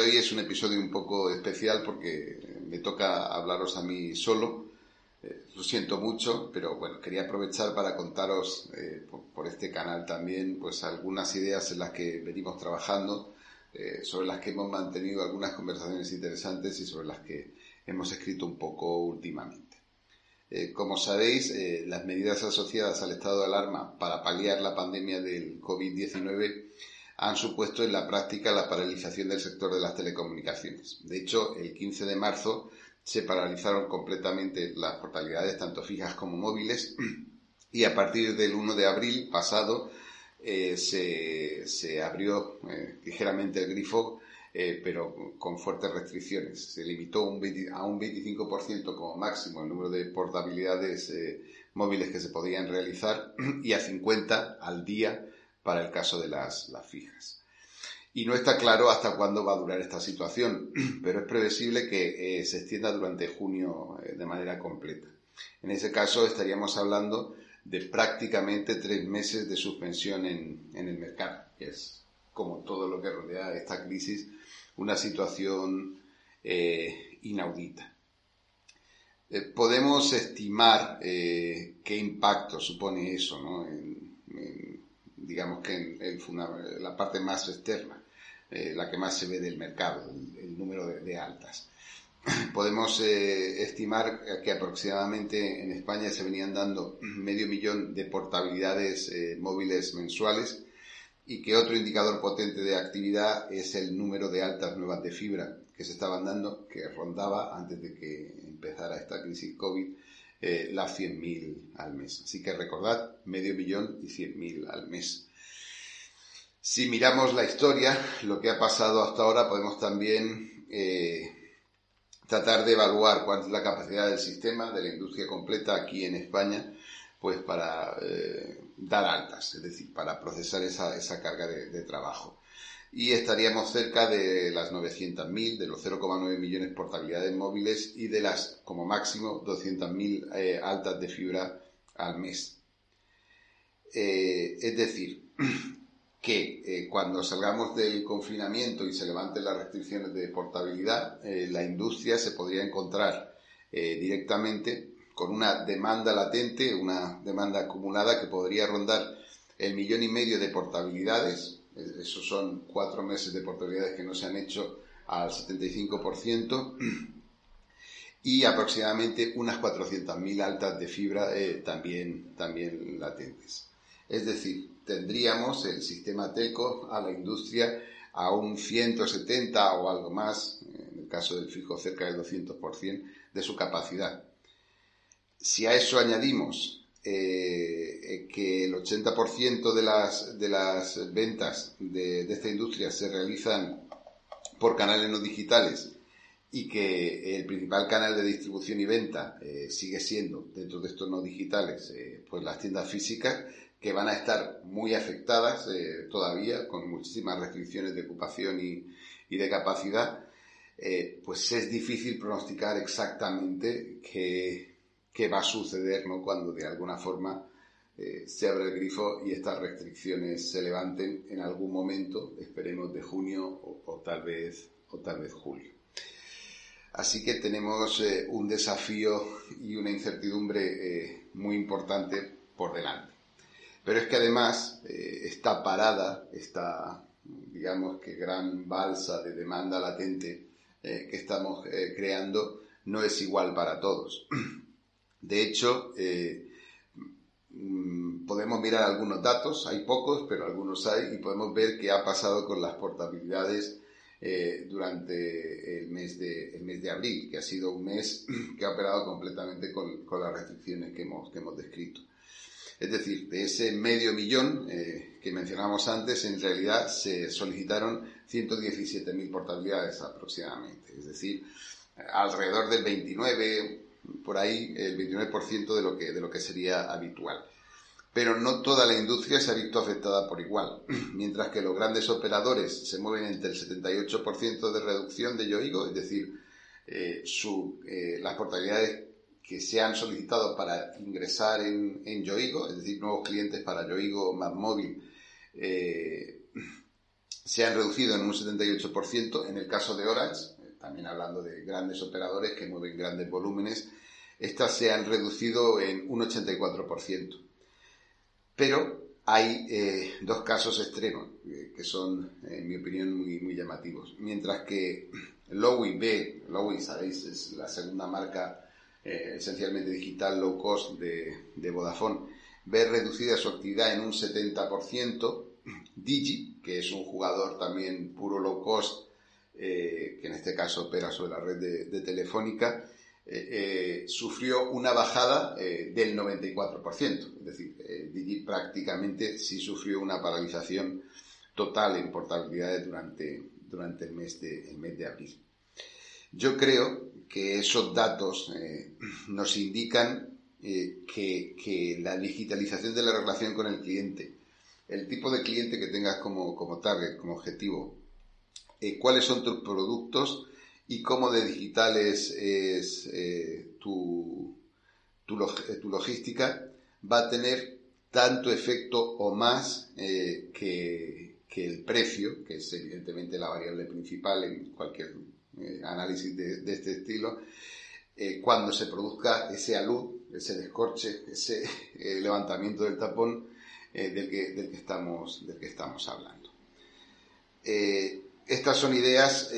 hoy es un episodio un poco especial porque me toca hablaros a mí solo. Eh, lo siento mucho, pero bueno, quería aprovechar para contaros eh, por, este canal también pues algunas ideas en las que venimos trabajando, sobre las que hemos mantenido algunas conversaciones interesantes y sobre las que hemos escrito un poco últimamente. como sabéis, las medidas asociadas al estado de alarma para paliar la pandemia del COVID-19 han supuesto en la práctica la paralización del sector de las telecomunicaciones. De hecho, el 15 de marzo se paralizaron completamente las portabilidades, tanto fijas como móviles, y a partir del 1 de abril pasado eh, se, abrió eh, ligeramente el grifo, eh, pero con fuertes restricciones. Se limitó a un 25% como máximo el número de portabilidades móviles que se podían realizar y a 50 al día para el caso de las, fijas. Y no está claro hasta cuándo va a durar esta situación, pero es previsible que eh, se extienda durante junio eh, de manera completa. En ese caso estaríamos hablando de prácticamente tres meses de suspensión en, el mercado, que es como todo lo que rodea esta crisis, una situación eh, inaudita. podemos estimar qué impacto supone eso ¿no? en, digamos que en, la parte más externa, eh, la que más se ve del mercado, el, número de, altas. Podemos eh, estimar que aproximadamente en España se venían dando medio millón de portabilidades eh, móviles mensuales y que otro indicador potente de actividad es el número de altas nuevas de fibra que se estaban dando, que rondaba antes de que empezara esta crisis COVID eh, las 100.000 al mes. Así que recordad, medio millón y 100.000 al mes. Si miramos la historia, lo que ha pasado hasta ahora, podemos también eh, tratar de evaluar cuál es la capacidad del sistema, de la industria completa aquí en España, pues para eh, dar altas, es decir, para procesar esa, carga de trabajo y estaríamos cerca de las 900.000, de los 0,9 millones de portabilidades móviles y de las, como máximo, 200.000 eh, altas de fibra al mes. Eh, es decir, que eh, cuando salgamos del confinamiento y se levanten las restricciones de portabilidad, la industria se podría encontrar directamente con una demanda latente, una demanda acumulada que podría rondar el millón y medio de portabilidades esos son cuatro meses de portabilidades que no se han hecho al 75% y aproximadamente unas 400.000 altas de fibra eh, también, también latentes. Es decir, tendríamos el sistema telco a la industria a un 170 o algo más, en el caso del fijo cerca del 200% de su capacidad. Si a eso añadimos eh, que el 80% de las, de las ventas de, esta industria se realizan por canales no digitales y que el principal canal de distribución y venta eh, sigue siendo, dentro de estos no digitales, eh, pues las tiendas físicas, que van a estar muy afectadas todavía, con muchísimas restricciones de ocupación y, y de capacidad, pues es difícil pronosticar exactamente qué, qué va a suceder ¿no? cuando de alguna forma eh, se abre el grifo y estas restricciones se levanten en algún momento, esperemos de junio o, tal, vez, o tal vez julio. Así que tenemos eh, un desafío y una incertidumbre eh, muy importante por delante. Pero es que además esta parada, esta digamos que gran balsa de demanda latente que estamos creando no es igual para todos. De hecho, mm, podemos mirar algunos datos, hay pocos, pero algunos hay, y podemos ver qué ha pasado con las portabilidades eh, durante el mes, de, abril, que ha sido un mes que ha operado completamente con, las restricciones que hemos, que hemos descrito. Es decir, de ese medio millón eh, que mencionamos antes, en realidad se solicitaron 117.000 portabilidades aproximadamente. Es decir, alrededor del 29, por ahí, el 29% de lo que, de lo que sería habitual pero no toda la industria se ha visto afectada por igual. Mientras que los grandes operadores se mueven entre el 78% de reducción de Yoigo, es decir, eh, eh, las portabilidades que se han solicitado para ingresar en, Yoigo, es decir, nuevos clientes para Yoigo más móvil, eh, se han reducido en un 78%. En el caso de Orange, también hablando de grandes operadores que mueven grandes volúmenes, estas se han reducido en un 84%. Pero hay eh, dos casos extremos eh, que son, en mi opinión, muy, muy llamativos. Mientras que Lowy B, Lowy, sabéis, es la segunda marca eh, esencialmente digital low cost de, de, Vodafone, ve reducida su actividad en un 70%. Digi, que es un jugador también puro low cost, que en este caso opera sobre la red de, Telefónica, eh, eh, sufrió una bajada eh, del 94%. Es decir, Digi prácticamente sí sufrió una paralización total en portabilidades durante, durante el, mes de, el mes de abril. Yo creo que esos datos nos indican que, que, la digitalización de la relación con el cliente, el tipo de cliente que tengas como, como target, como objetivo, cuáles son tus productos, y cómo de digital es, eh, tu, tu, logística, va a tener tanto efecto o más eh, que, el precio, que es evidentemente la variable principal en cualquier eh, análisis de, este estilo, cuando se produzca ese alud, ese descorche, ese levantamiento del tapón del, que, del, que estamos, del que estamos hablando. Estas son ideas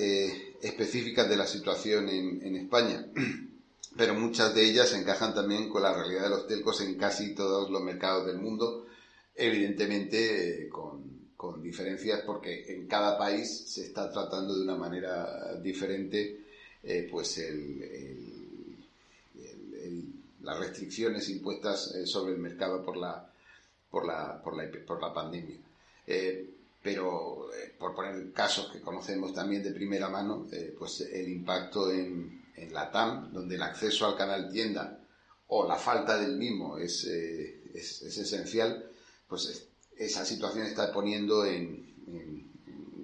específicas de la situación en, España, pero muchas de ellas encajan también con la realidad de los telcos en casi todos los mercados del mundo, evidentemente eh, con, diferencias porque en cada país se está tratando de una manera diferente eh, pues las restricciones impuestas eh, sobre el mercado por la, por la, por la pandemia pero eh, por poner casos que conocemos también de primera mano, eh, pues el impacto en, la TAM, donde el acceso al canal tienda o la falta del mismo es, eh, esencial, pues esa situación está poniendo en,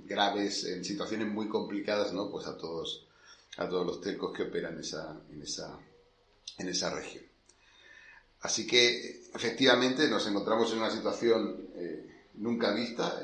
graves, en situaciones muy complicadas, ¿no? Pues a todos, a todos los telcos que operan esa, en, esa, en esa región. Así que efectivamente nos encontramos en una situación nunca vista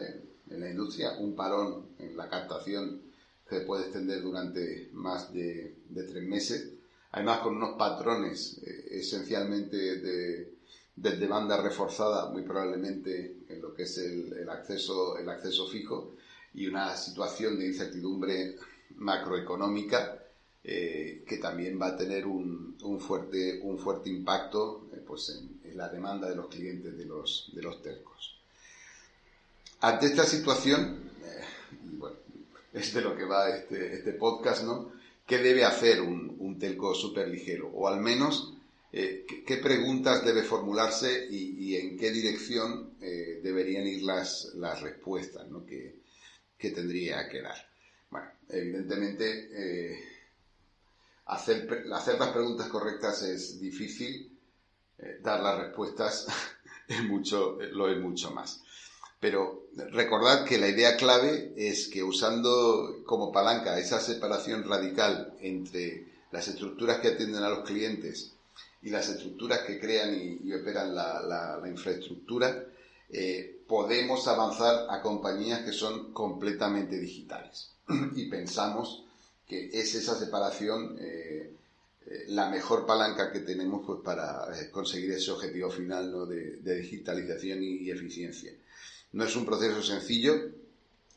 en la industria, un parón en la captación que puede extender durante más de, tres meses, además con unos patrones eh, esencialmente de, demanda reforzada, muy probablemente en lo que es el, acceso, el acceso fijo, y una situación de incertidumbre macroeconómica eh, que también va a tener un, fuerte, un fuerte impacto eh, pues en, en, la demanda de los clientes de los, de los telcos. Ante esta situación, eh, bueno, es de lo que va este, este podcast, ¿no? ¿Qué debe hacer un, telco súper ligero? O al menos, eh, ¿qué, preguntas debe formularse y, en qué dirección eh, deberían ir las, las respuestas ¿no? que, tendría que dar? Bueno, evidentemente, hacer, hacer las preguntas correctas es difícil, dar las respuestas es mucho, lo es mucho más. Pero recordad que la idea clave es que usando como palanca esa separación radical entre las estructuras que atienden a los clientes y las estructuras que crean y, operan la, infraestructura, eh, podemos avanzar a compañías que son completamente digitales. y pensamos que es esa separación eh, eh, la mejor palanca que tenemos pues, para conseguir ese objetivo final de, digitalización y eficiencia. No es un proceso sencillo,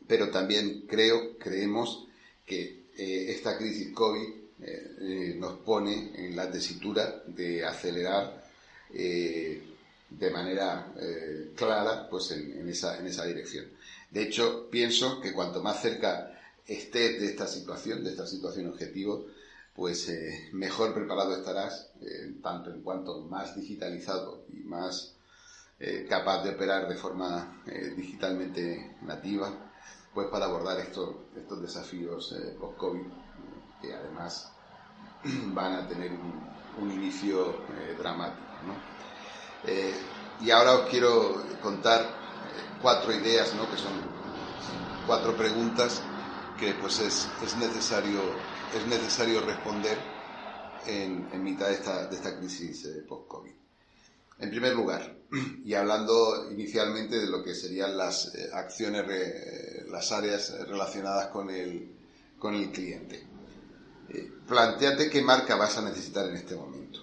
pero también creo, creemos que esta crisis COVID nos pone en la tesitura de acelerar de manera clara pues en, esa, en esa dirección. De hecho, pienso que cuanto más cerca estés de esta situación, de esta situación objetivo, pues eh, mejor preparado estarás, eh, tanto en cuanto más digitalizado y más eh, capaz de operar de forma digitalmente nativa, pues para abordar estos, desafíos post-COVID, que además van a tener un, inicio dramático. y ahora os quiero contar cuatro ideas, ¿no? que son cuatro preguntas que pues es, es necesario es necesario responder en, mitad de esta, de esta crisis eh, post-COVID. En primer lugar, y hablando inicialmente de lo que serían las eh, acciones, las áreas relacionadas con el, con el cliente. Eh, planteate qué marca vas a necesitar en este momento.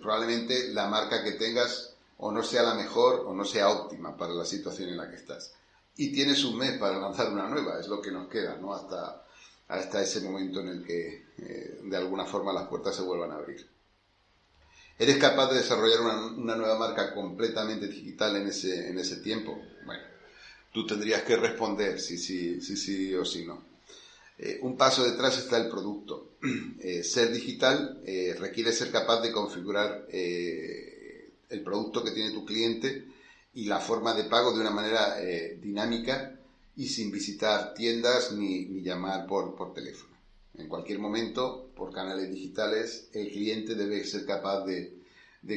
probablemente la marca que tengas o no sea la mejor o no sea óptima para la situación en la que estás. Y tienes un mes para lanzar una nueva, es lo que nos queda, ¿no? Hasta, hasta ese momento en el que eh, de alguna forma las puertas se vuelvan a abrir. ¿Eres capaz de desarrollar una, nueva marca completamente digital en ese, en ese tiempo? Bueno, tú tendrías que responder si sí si, si, o si no. Eh, un paso detrás está el producto. Eh, ser digital requiere ser capaz de configurar el producto que tiene tu cliente y la forma de pago de una manera dinámica y sin visitar tiendas ni, llamar por, por teléfono. En cualquier momento, por canales digitales, el cliente debe ser capaz de,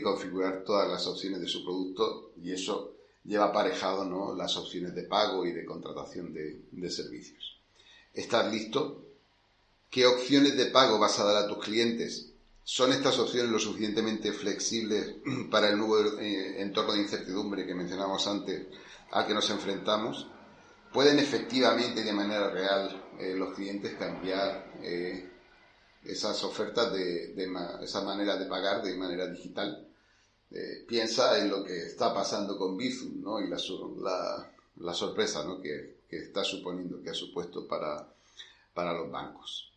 configurar todas las opciones de su producto y eso lleva aparejado ¿no? las opciones de pago y de contratación de, servicios. ¿Estás listo? ¿Qué opciones de pago vas a dar a tus clientes? ¿Son estas opciones lo suficientemente flexibles para el nuevo eh, entorno de incertidumbre que mencionamos antes al que nos enfrentamos? pueden efectivamente de manera real eh, los clientes cambiar eh, esas ofertas de, esa manera de pagar de manera digital. Eh, piensa en lo que está pasando con Bizum ¿no? y la, la, sorpresa ¿no? que, está suponiendo, que ha supuesto para, para los bancos.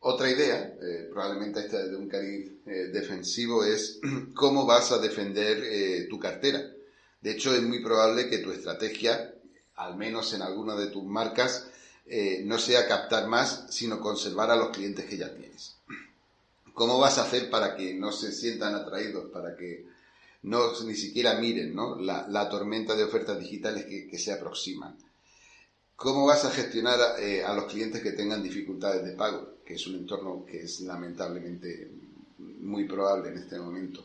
Otra idea, probablemente esta de un cariz defensivo, es cómo vas a defender tu cartera. De hecho, es muy probable que tu estrategia al menos en alguna de tus marcas, eh, no sea captar más, sino conservar a los clientes que ya tienes. ¿Cómo vas a hacer para que no se sientan atraídos, para que no ni siquiera miren La, tormenta de ofertas digitales que, se aproximan? ¿Cómo vas a gestionar eh, a los clientes que tengan dificultades de pago? Que es un entorno que es lamentablemente muy probable en este momento.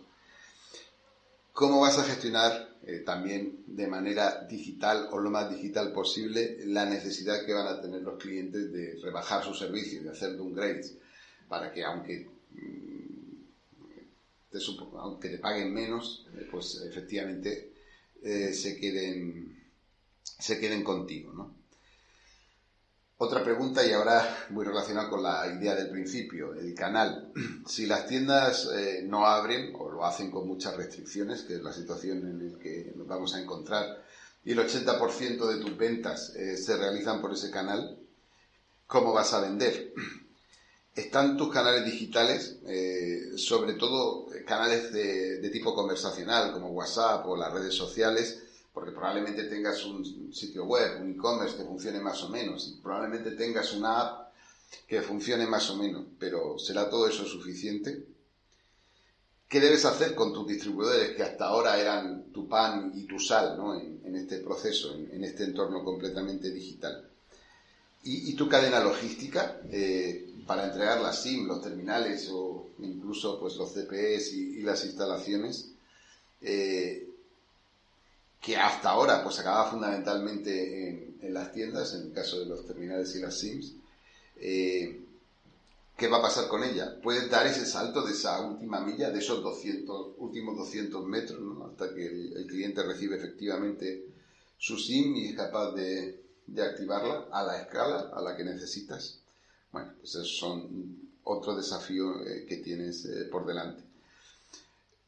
¿Cómo vas a gestionar eh, también de manera digital o lo más digital posible la necesidad que van a tener los clientes de rebajar su servicio, de hacer downgrades, para que aunque, mm, te, aunque te paguen menos, eh, pues efectivamente eh, se, queden, se queden contigo. Otra pregunta, y ahora muy relacionada con la idea del principio, el canal. Si las tiendas eh, no abren o lo hacen con muchas restricciones, que es la situación en la que nos vamos a encontrar, y el 80% de tus ventas eh, se realizan por ese canal, ¿cómo vas a vender? Están tus canales digitales, eh, sobre todo canales de tipo conversacional como WhatsApp o las redes sociales, porque probablemente tengas un sitio web, un e-commerce que funcione más o menos, probablemente tengas una app que funcione más o menos, pero ¿será todo eso suficiente? ¿Qué debes hacer con tus distribuidores que hasta ahora eran tu pan y tu sal ¿no? en, este proceso, en, este entorno completamente digital? ¿Y, tu cadena logística eh, para entregar las SIM, los terminales o incluso pues, los CPS y, las instalaciones? Eh, que hasta ahora pues acaba fundamentalmente en, las tiendas, en el caso de los terminales y las SIMs. Eh, ¿Qué va a pasar con ella? Puedes dar ese salto de esa última milla, de esos 200, últimos 200 metros, hasta que el, cliente recibe efectivamente su SIM y es capaz de, activarla a la escala a la que necesitas. Bueno, pues esos son otro desafío eh, que tienes eh, por delante.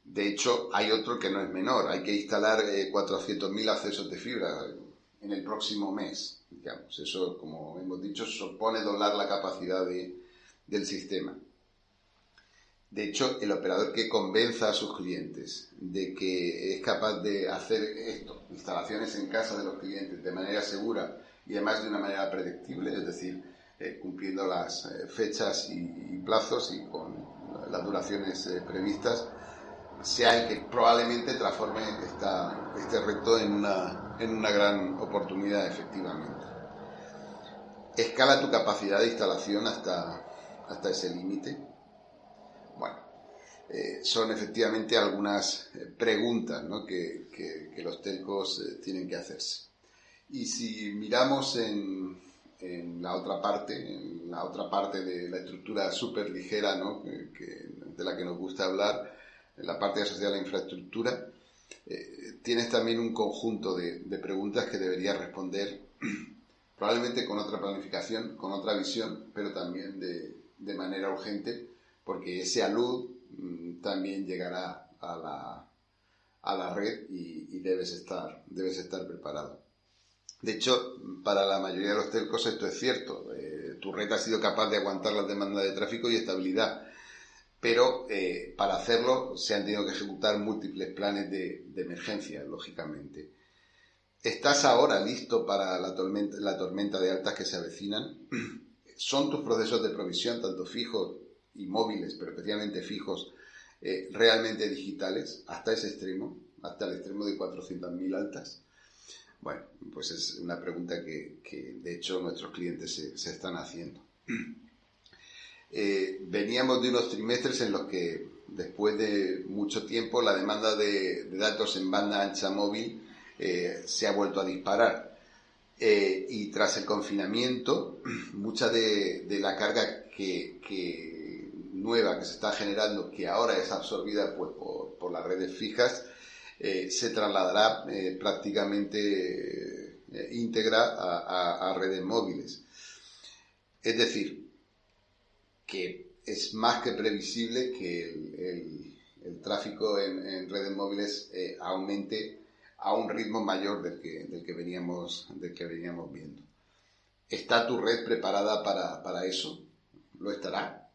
De hecho, hay otro que no es menor. Hay que instalar 400.000 eh, accesos de fibra en el próximo mes. Digamos, eso, como hemos dicho, supone doblar la capacidad del sistema. De hecho, el operador que convenza a sus clientes de que es capaz de hacer esto, instalaciones en casa de los clientes de manera segura y además de una manera predictible, es decir, eh, cumpliendo las eh, fechas y, plazos y con las duraciones eh, previstas, sea el que probablemente transforme esta, este reto en una, en una gran oportunidad, efectivamente. Escala tu capacidad de instalación hasta, hasta ese límite. Bueno, eh, son efectivamente algunas eh, preguntas que, que, los telcos eh, tienen que hacerse. Y si miramos en, en, la otra parte, en la otra parte de la estructura súper ligera ¿no? de la que nos gusta hablar, en la parte asociada a la infraestructura, tienes también un conjunto de, preguntas que deberías responder probablemente con otra planificación, con otra visión, pero también de, manera urgente, porque ese alud mm, también llegará a la, a la red y, debes, estar, debes estar preparado. De hecho, para la mayoría de los telcos esto es cierto. Eh, tu red ha sido capaz de aguantar la demanda de tráfico y estabilidad, pero eh, para hacerlo se han tenido que ejecutar múltiples planes de, emergencia, lógicamente. ¿Estás ahora listo para la tormenta, la tormenta de altas que se avecinan? ¿Son tus procesos de provisión, tanto fijos y móviles, pero especialmente fijos, eh, realmente digitales hasta ese extremo, hasta el extremo de 400.000 altas? Bueno, pues es una pregunta que, de hecho nuestros clientes se, están haciendo. Eh, veníamos de unos trimestres en los que después de mucho tiempo la demanda de datos en banda ancha móvil eh, se ha vuelto a disparar. Eh, y tras el confinamiento, mucha de, la carga que, nueva que se está generando, que ahora es absorbida pues, por, las redes fijas, se trasladará prácticamente íntegra a, redes móviles. Es decir, que es más que previsible que el, tráfico en, redes móviles aumente a un ritmo mayor del que, del que, veníamos, del que veníamos viendo. ¿Está tu red preparada para, eso? ¿Lo estará?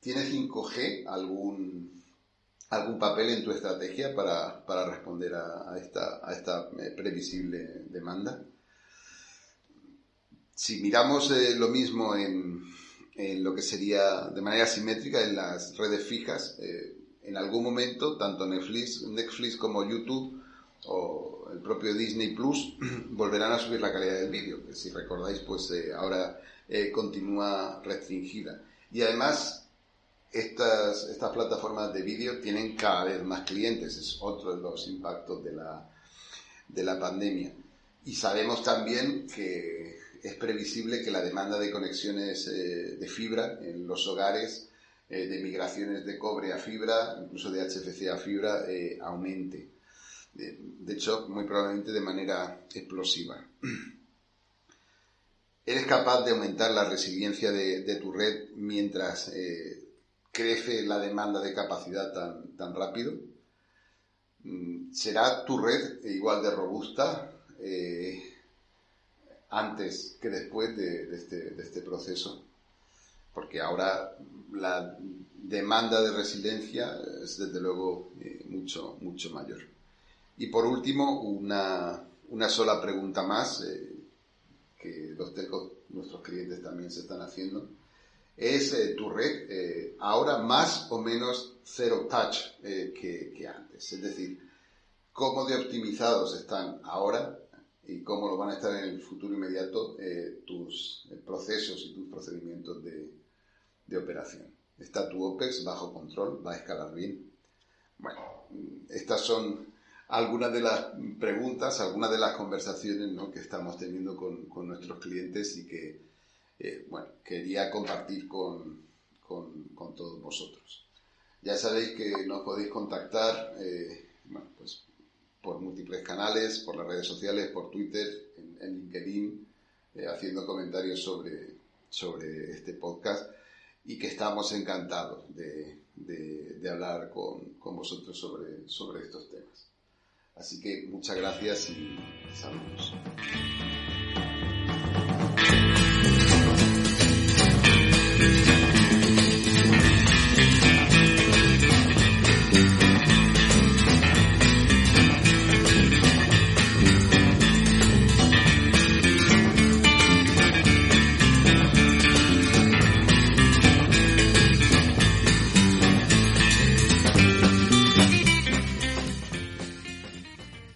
¿Tienes 5G algún, algún papel en tu estrategia para, responder a, esta, a esta eh, previsible demanda? Si miramos eh, lo mismo en, en, lo que sería de manera simétrica en las redes fijas, eh, en algún momento tanto Netflix, Netflix como YouTube o el propio Disney Plus volverán a subir la calidad del vídeo, que si recordáis, pues eh, ahora eh, continúa restringida. Y además, estas, estas plataformas de vídeo tienen cada vez más clientes, es otro de los impactos de la, de la pandemia. Y sabemos también que es previsible que la demanda de conexiones eh, de fibra en los hogares, de migraciones de cobre a fibra, incluso de HFC a fibra, aumente de hecho, muy probablemente de manera explosiva. ¿Eres capaz de aumentar la resiliencia de, tu red mientras eh, crece la demanda de capacidad tan, rápido? Mm, ¿Será tu red igual de robusta eh, antes que después este, de, este, proceso? Porque ahora la demanda de resiliencia es desde luego eh, mucho, mucho mayor. Y por último, una, sola pregunta más, eh, que los telcos, nuestros clientes también se están haciendo. ¿Es eh, tu red eh, ahora más o menos cero touch que, que, antes? Es decir, ¿cómo de optimizados están ahora y cómo lo van a estar en el futuro inmediato tus procesos y tus procedimientos de, de operación? ¿Está tu OPEX bajo control? ¿Va a escalar bien? Bueno, estas son algunas de las preguntas, algunas de las conversaciones que estamos teniendo con, nuestros clientes y que eh, bueno, quería compartir con, con, todos vosotros. Ya sabéis que nos podéis contactar eh, pues, por múltiples canales, por las redes sociales, por Twitter, en, LinkedIn, eh, haciendo comentarios sobre, sobre este podcast y que estamos encantados de, de, hablar con, con, vosotros sobre, sobre estos temas. Así que muchas gracias y saludos.